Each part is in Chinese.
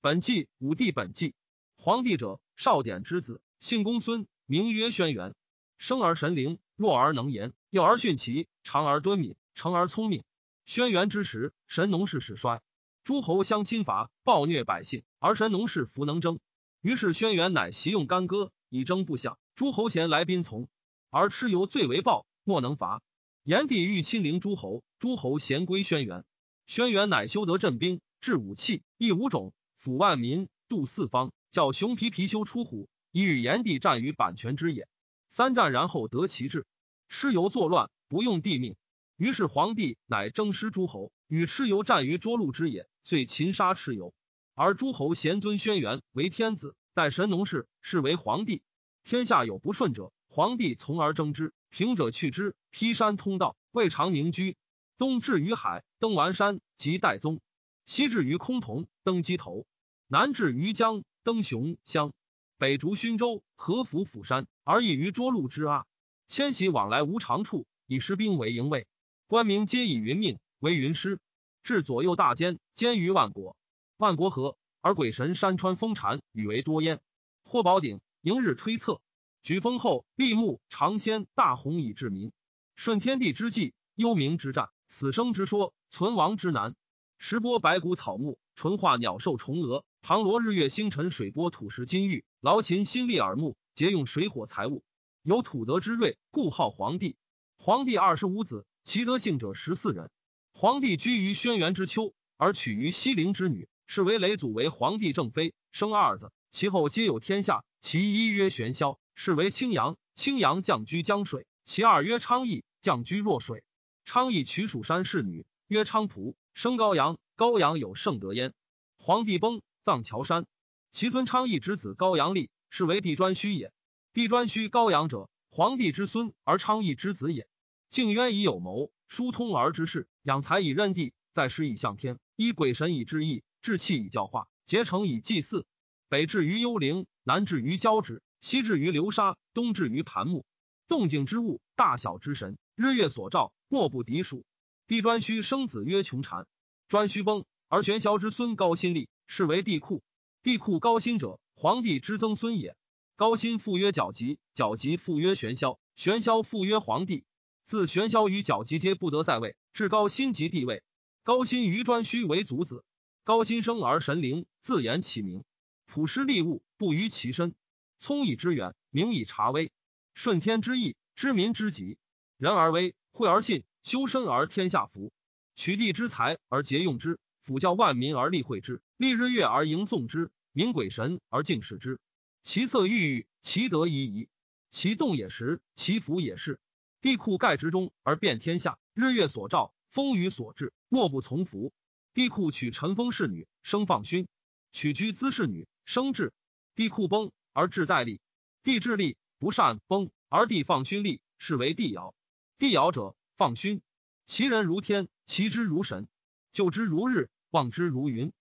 本纪武帝本纪。皇帝者，少典之子，姓公孙，名曰轩辕。生而神灵，弱而能言，幼而徇齐，长而敦敏，成而聪明。轩辕之时，神农氏始衰，诸侯相侵伐，暴虐百姓，而神农氏弗能争。于是轩辕乃习用干戈，以征部下。诸侯贤来宾从，而蚩尤最为暴，莫能伐。炎帝欲亲临诸侯，诸侯贤归轩辕。轩辕乃修得镇兵，制武器，义五种，抚万民，度四方，叫熊皮貔貅出虎，以与炎帝战于阪泉之野。三战，然后得其志。蚩尤作乱，不用帝命。于是皇帝乃征师诸侯，与蚩尤战于涿鹿之野，遂擒杀蚩尤。而诸侯贤尊轩辕为天子，代神农氏，是为皇帝。天下有不顺者，皇帝从而征之，平者去之。劈山通道，未尝宁居。东至于海，登完山，即代宗；西至于崆峒，登鸡头；南至于江，登雄乡；北逐勋州，合府釜山，而异于涿鹿之阿。迁徙往来无常处，以师兵为营卫。官民皆以云命为云师，至左右大监，监于万国。万国和，而鬼神山川丰产，与为多焉。或宝鼎，迎日推测。举封后，立木长仙大鸿以治民。顺天地之际，幽冥之战，死生之说，存亡之难。石波白骨草木，纯化鸟兽虫蛾，唐罗日月星辰，水波土石金玉，劳勤心力耳目，节用水火财物。有土德之瑞，故号皇帝。皇帝二十五子，其德性者十四人。皇帝居于轩辕之丘，而娶于西陵之女，是为雷祖为皇帝正妃，生二子，其后皆有天下。其一曰玄霄。是为青阳，青阳降居江水。其二曰昌邑，降居若水。昌邑取蜀山氏女，曰昌蒲，生高阳。高阳有圣德焉。皇帝崩，藏乔山。其孙昌邑之子高阳立，是为帝颛顼也。帝颛顼高阳者，皇帝之孙，而昌邑之子也。敬渊以有谋，疏通而知事，养才以任地，在师以向天，依鬼神以治义，志气以教化，结成以祭祀。北至于幽灵，南至于交趾。西至于流沙，东至于盘木，动静之物，大小之神，日月所照，莫不敌数。帝颛顼生子曰穷禅，颛顼崩，而玄霄之孙高辛立，是为帝喾。帝喾高辛者，皇帝之曾孙也。高辛父曰皎吉，皎吉父曰玄霄，玄霄父曰皇帝。自玄霄与皎吉皆不得在位，至高辛即帝位。高辛于颛顼为族子。高辛生而神灵，自言其名。普施利物，不于其身。聪以知远，明以察微，顺天之意，知民之急。人而威，惠而信，修身而天下服。取地之财而节用之，辅教万民而立惠之，立日月而迎颂之，明鬼神而敬视之。其色郁郁，其德夷夷，其动也时，其福也是。地库盖之中而遍天下，日月所照，风雨所至，莫不从服。地库取陈封侍女，生放勋；取居姿侍女，生智。地库崩。而治代立，地治立不善崩，而地放勋立，是为帝尧。帝尧者，放勋，其人如天，其之如神，就之如日，望之如云。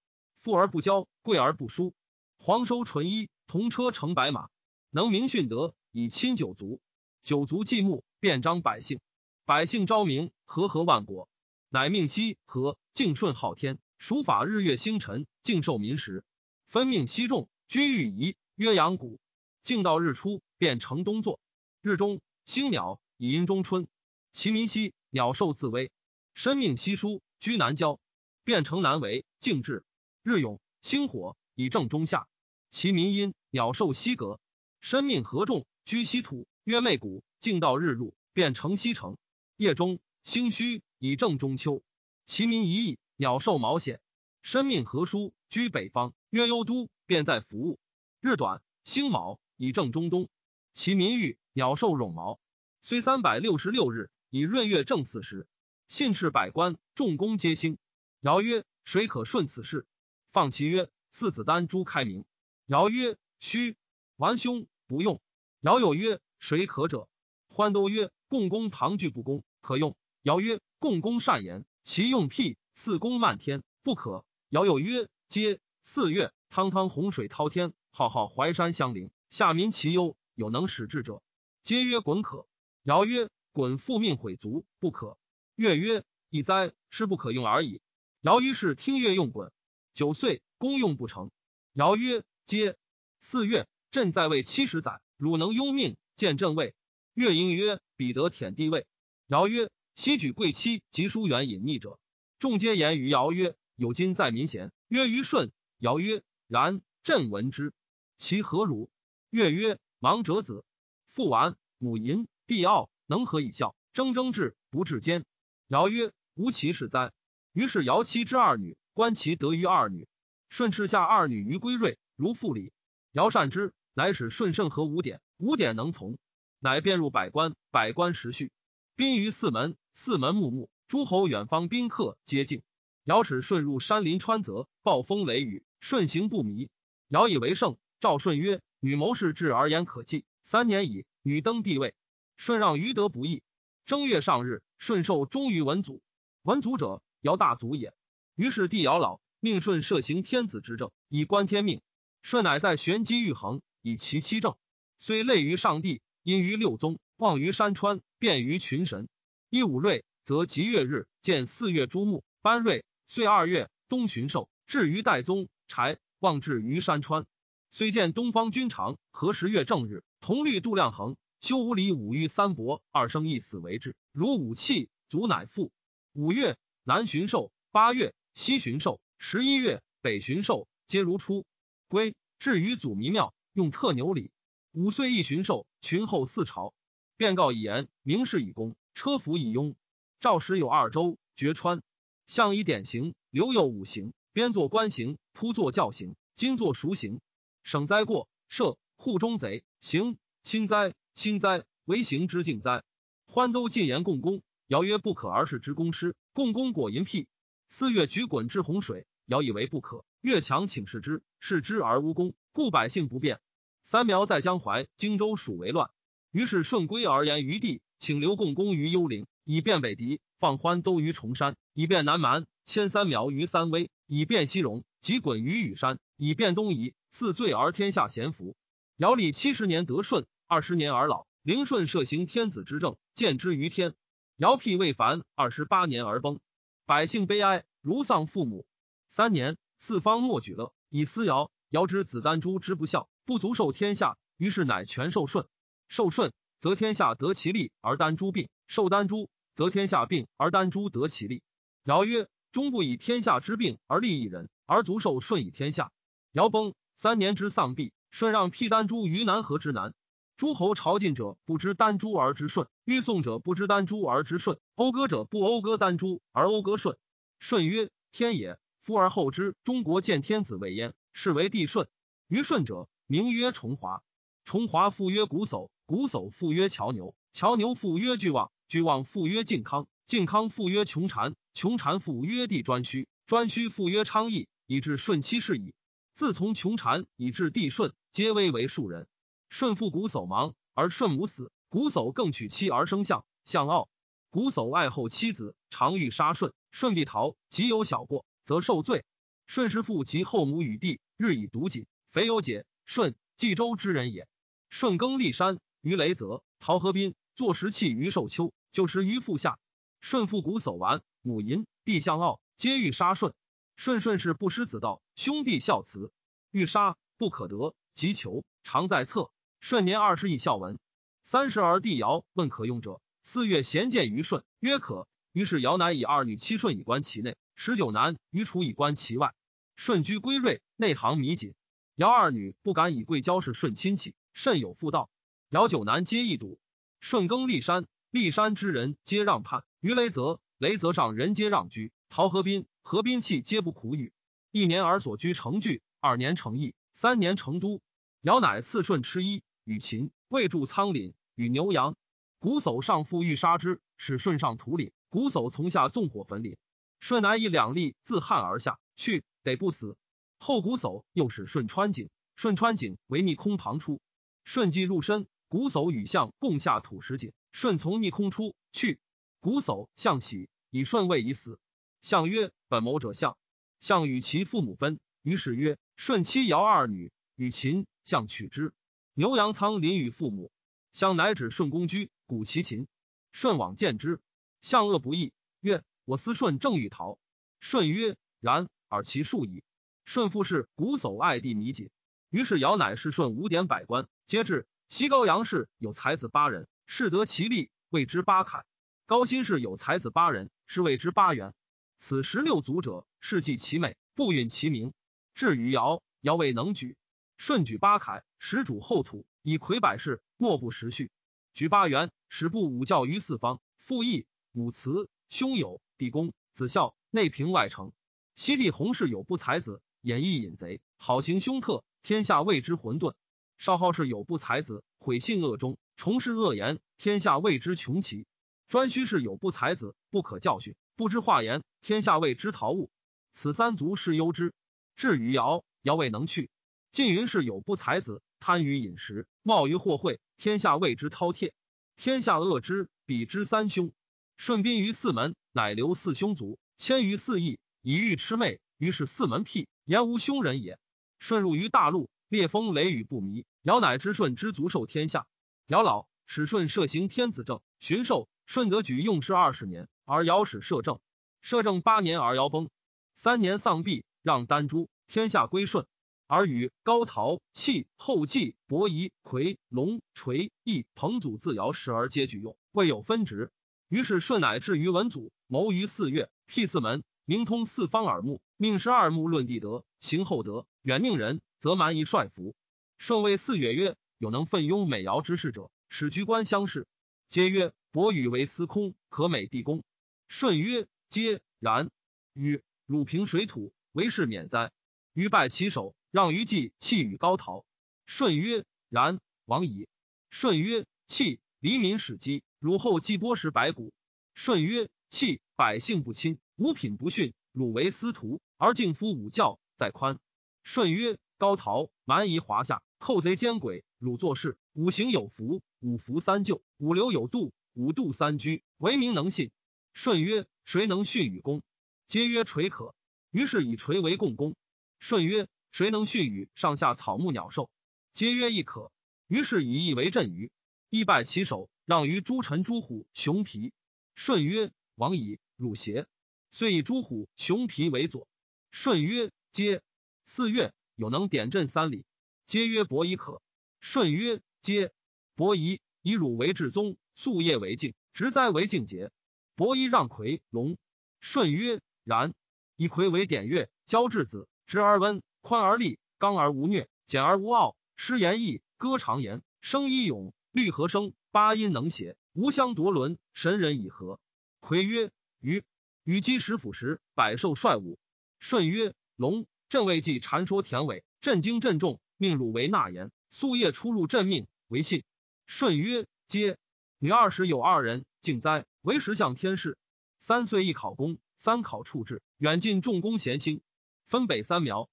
富而不骄，贵而不疏，黄收纯衣，同车乘白马，能明训德，以亲九族。九族祭牧，便彰百姓，百姓昭明，和合万国。乃命西和敬顺昊天，属法日月星辰，敬受民时。分命西众，君欲仪。曰阳谷，敬到日出，便成东作。日中，星鸟以阴中春。其民兮，鸟兽自危。身命稀疏，居南郊，便成南为静至。日永，星火以正中夏。其民阴，鸟兽西隔。身命合众，居西土。曰昧谷，静到日入，便成西城。夜中，星虚以正中秋。其民一翼，鸟兽毛险。身命合书，居北方。曰幽都，便在服务。日短，星卯以正中东，其民欲鸟兽冗毛，虽三百六十六日，以闰月正四时。信斥百官，众公皆兴。尧曰：“谁可顺此事？”放其曰：“四子丹朱开明。”尧曰：“须完兄不用。”尧有曰：“谁可者？”欢都曰：“共工唐具不公，可用。”尧曰：“共工善言，其用辟四公漫天，不可。”尧有曰：“皆四月，汤汤洪水滔天。”浩浩淮山相邻，下民其忧，有能使治者，皆曰滚可。尧曰：滚复命毁族，不可。乐曰：一哉，是不可用而已。尧于是听乐用滚。九岁，公用不成。尧曰：皆。四月，朕在位七十载，汝能拥命，见朕位。乐盈曰：彼得舔地位。尧曰：昔举贵戚及书远隐匿者，众皆言于尧曰：有今在民贤。曰于顺。尧曰：然，朕闻之。其何如？乐曰：盲者子，父完，母淫，弟傲，能何以孝？争争治，不治奸。尧曰：无其事哉。于是尧妻之二女，观其得于二女。舜斥下二女于归瑞，如父礼。尧善之，乃使舜圣和五典，五典能从，乃便入百官，百官时序。宾于四门，四门穆穆，诸侯远方宾客皆敬。尧使舜入山林川泽，暴风雷雨。顺行不迷，尧以为胜。赵舜曰：“女谋士至而言可计。”三年矣，女登帝位。舜让于德不义。正月上日，舜受忠于文祖。文祖者，尧大祖也。于是帝尧老，命舜设行天子之政，以观天命。舜乃在玄机玉衡，以其七政。虽类于上帝，因于六宗，望于山川，便于群神。一五瑞，则吉月日，见四月诸木，班瑞。岁二月，冬旬寿，至于代宗。柴望至于山川，虽见东方君长，何时月正日，同律度量衡，修五礼五欲三伯，二生一死为之。如武器，足乃复。五月南巡狩，八月西巡狩，十一月北巡狩，皆如初。归至于祖弥庙，用特牛礼。五岁一巡狩，群后四朝，便告以言，明示以公，车服以庸。赵时有二州，绝川，相以典型，留有五行。边作官刑，铺作教刑，今作赎刑。省灾过，赦户中贼，刑轻灾，轻灾为刑之敬灾。欢都进言共工，尧曰不可而是之公师。共工果淫辟。四月举滚至洪水，尧以为不可。越强请示之，视之而无功，故百姓不便。三苗在江淮荆州属为乱，于是顺归而言于地，请留共工于幽陵，以便北狄；放欢都于崇山，以便南蛮；迁三苗于三危。以便西戎，即滚于羽山；以便东夷，四罪而天下咸服。尧历七十年得顺，二十年而老。灵顺设行天子之政，见之于天。尧辟未凡，二十八年而崩，百姓悲哀，如丧父母。三年，四方莫举乐，以思尧。尧之子丹朱之不孝，不足受天下，于是乃全受舜。受舜，则天下得其利而丹朱病；受丹朱，则天下病而丹朱得其利。尧曰。终不以天下之病而利一人，而足受顺以天下。尧崩三年之丧毕，舜让辟丹朱于南河之南。诸侯朝觐者不知丹朱而知顺，欲送者不知丹朱而知顺，讴歌者不讴歌丹朱而讴歌顺。舜曰：天也。夫而后之，中国见天子为焉，是为帝舜。于舜者，名曰重华。重华复曰瞽叟，瞽叟复曰乔牛，乔牛复曰巨望，巨望复曰靖康。靖康复曰穷禅，穷禅复曰帝颛顼，颛顼复曰昌邑，以至舜七世矣。自从穷禅以至帝舜，皆危为庶人。舜父瞽叟亡，而舜母死，瞽叟更娶妻而生相，相傲。瞽叟爱后妻子，常欲杀舜，舜必逃。即有小过，则受罪。舜师父及后母与弟，日以毒己，肥有解。舜冀州之人也。舜耕历山于雷泽，陶河滨，坐石器于寿丘，就食于腹下。舜父瞽叟完，母淫，弟相傲，皆欲杀舜。舜顺是不失子道，兄弟孝慈，欲杀不可得，即求，常在侧。舜年二十以孝文，三十而弟尧问可用者，四月贤见于舜，曰可。于是尧乃以二女妻舜以观其内，十九男于楚以观其外。舜居归瑞，内行弥谨。尧二女不敢以贵交是舜亲戚，甚有妇道。尧九男皆易笃。舜耕历山，历山之人皆让叛。于雷泽，雷泽上人皆让居；陶河滨，河滨气皆不苦语。一年而所居成聚，二年成邑，三年成都。尧乃赐舜吃衣，与秦未筑仓廪，与牛羊。瞽叟上父欲杀之，使舜上土廪，瞽叟从下纵火焚廪。舜乃以两力自汉而下，去得不死。后瞽叟又使舜穿井，舜穿井为逆空旁出。舜既入深，瞽叟与象共下土石井，舜从逆空出去。瞽叟象喜，以舜位以死。象曰：“本谋者象。”象与其父母分。于是曰：“舜妻尧二女，与秦象取之。牛羊仓临与父母。相乃指舜公居，鼓其秦。舜往见之，相恶不义，曰：“我思舜正欲逃。”舜曰：“然，而其数矣。”舜父是古叟爱弟弥锦，于是尧乃是舜五典百官，皆至。西高阳氏有才子八人，是得其力，谓之八凯。高辛氏有才子八人，是谓之八元。此十六族者，世纪其美，不允其名。至于尧，尧未能举。舜举八凯，始主后土，以魁百世，莫不时序。举八元，始布五教于四方，父义、母慈、兄友、弟恭、子孝，内平外成。西帝弘氏有不才子，演义隐贼，好行凶特，天下谓之混沌。少昊氏有不才子，毁信恶忠，从事恶言，天下谓之穷奇。颛顼氏有不才子，不可教训，不知化言，天下谓之陶物。此三族是忧之。至于尧，尧未能去。晋云氏有不才子，贪于饮食，冒于祸会，天下谓之饕餮。天下恶之，比之三凶。顺宾于四门，乃留四兄族，迁于四邑，以欲魑魅。于是四门辟，言无凶人也。顺入于大陆。烈风雷雨不迷，尧乃知舜之足受天下。尧老，使舜摄行天子政，巡狩。舜得举用事二十年，而尧使摄政。摄政八年而尧崩，三年丧毕，让丹朱，天下归舜。而与高陶、契、后继、伯夷、夔、龙、垂、羿、彭祖自尧时而皆举用，未有分职。于是舜乃至于文祖，谋于四月，辟四门，明通四方耳目，命十二目论地德，行厚德，远佞人。则蛮夷率服。舜谓四月曰：“有能奋庸美尧之事者，使居官相视。”皆曰：“伯禹为司空，可美地公。”舜曰：“皆然。”禹汝平水土，为是免哉？禹拜其首，让于季弃与高陶。舜曰：“然。”王矣。舜曰：“弃黎民始饥，汝后继波食白骨。”舜曰：“弃百姓不亲，五品不训，汝为司徒，而敬夫五教，在宽。”舜曰。高陶蛮夷华夏，寇贼奸诡，汝作事五行有福，五福三救，五流有度，五度三居，为民能信。舜曰：谁能训与公？皆曰垂可。于是以垂为共工。舜曰：谁能训与上下草木鸟兽？皆曰亦可。于是以义为镇于，亦拜其首，让于诸臣诸虎熊皮。舜曰：王矣，汝邪？遂以诸虎熊皮为佐。舜曰：皆。四月。有能点阵三里，皆曰伯夷可。舜曰：皆。伯夷以汝为至宗，夙夜为敬，直哉为敬节。伯夷让魁龙。舜曰：然。以魁为典乐，交质子，直而温，宽而利，刚而无虐，简而无傲，诗言易，歌长言，声一咏，律和声，八音能谐，无相夺伦，神人以和。魁曰：禹。禹击石斧时，百兽率舞。舜曰：龙。朕未记禅说田尾，震惊震众，命汝为纳言。夙夜出入朕命，为信。舜曰：皆。女二十有二人，敬哉！为时向天士。三岁一考功，三考处置，远近重功贤兴，分北三苗。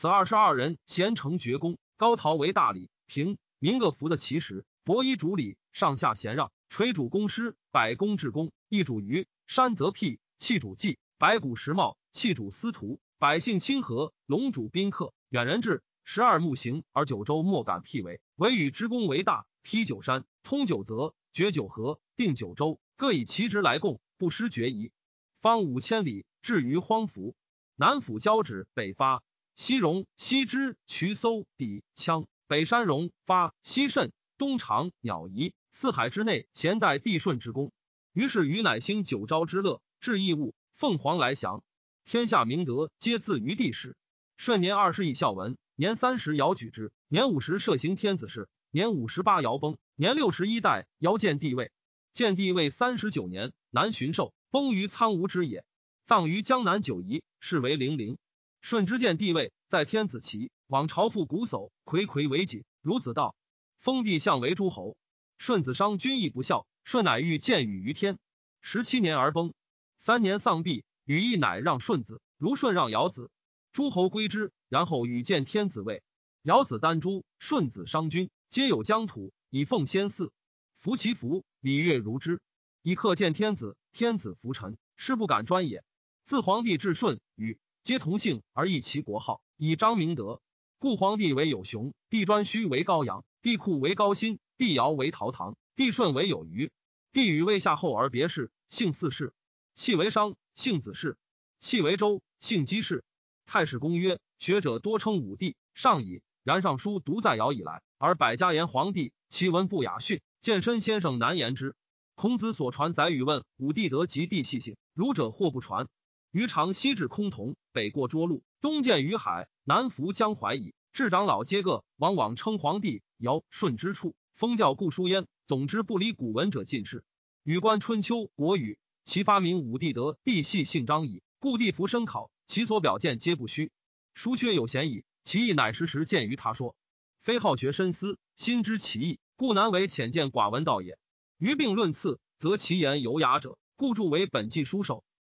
此二十二人，贤成绝功。高陶为大礼，平民各服的其实。伯夷主礼，上下贤让。垂主公师，百公至公。一主于山则辟，器主祭，百谷石茂，器主司徒。百姓亲和，龙主宾客，远人至，十二木行而九州莫敢辟围。唯与之功为大，劈九山，通九泽，绝九河，定九州，各以其职来贡，不失决疑。方五千里，至于荒服。南府交趾，北发西戎，西支渠搜抵羌，北山戎发西慎，东长鸟夷，四海之内，咸代帝舜之功。于是禹乃兴九昭之乐，至义物，凤凰来降。天下明德，皆自于帝室。顺年二十以孝文，年三十尧举之，年五十摄行天子事，年五十八尧崩，年六十一代尧建帝位。建帝位三十九年，南巡狩，崩于苍梧之野，葬于江南九夷，是为陵陵。舜之建帝位，在天子旗，往朝复古叟，睽睽为谨，如子道。封帝相为诸侯。舜子商君亦不孝，舜乃欲见禹于天，十七年而崩，三年丧毕。禹亦乃让舜子，如舜让尧子，诸侯归之。然后禹见天子位，尧子丹朱，舜子商君，皆有疆土，以奉先祀，服其服，礼乐如之。以克见天子，天子服臣，是不敢专也。自皇帝至舜、禹，皆同姓而异其国号，以张明德。故皇帝为有熊，帝颛顼为高阳，帝喾为高辛，帝尧为陶唐，帝舜为有虞。帝禹未夏后而别氏，姓四氏，气为商。姓子氏，契为周，姓姬氏。太史公曰：学者多称武帝上矣。然尚书独在尧以来，而百家言皇帝，其文不雅训，健身先生难言之。孔子所传载语问武帝德及地气性，儒者或不传。余常西至崆峒，北过涿鹿，东见于海，南服江淮矣。至长老皆各往往称皇帝尧舜之处，封教故书焉。总之不离古文者尽是。禹观春秋国语，其发明武帝德地系性张矣。故地服深考，其所表见皆不虚。书缺有嫌矣。其意乃时时见于他说，非好学深思，心知其意，故难为浅见寡闻道也。于病论次，则其言有雅者，故著为本纪书首。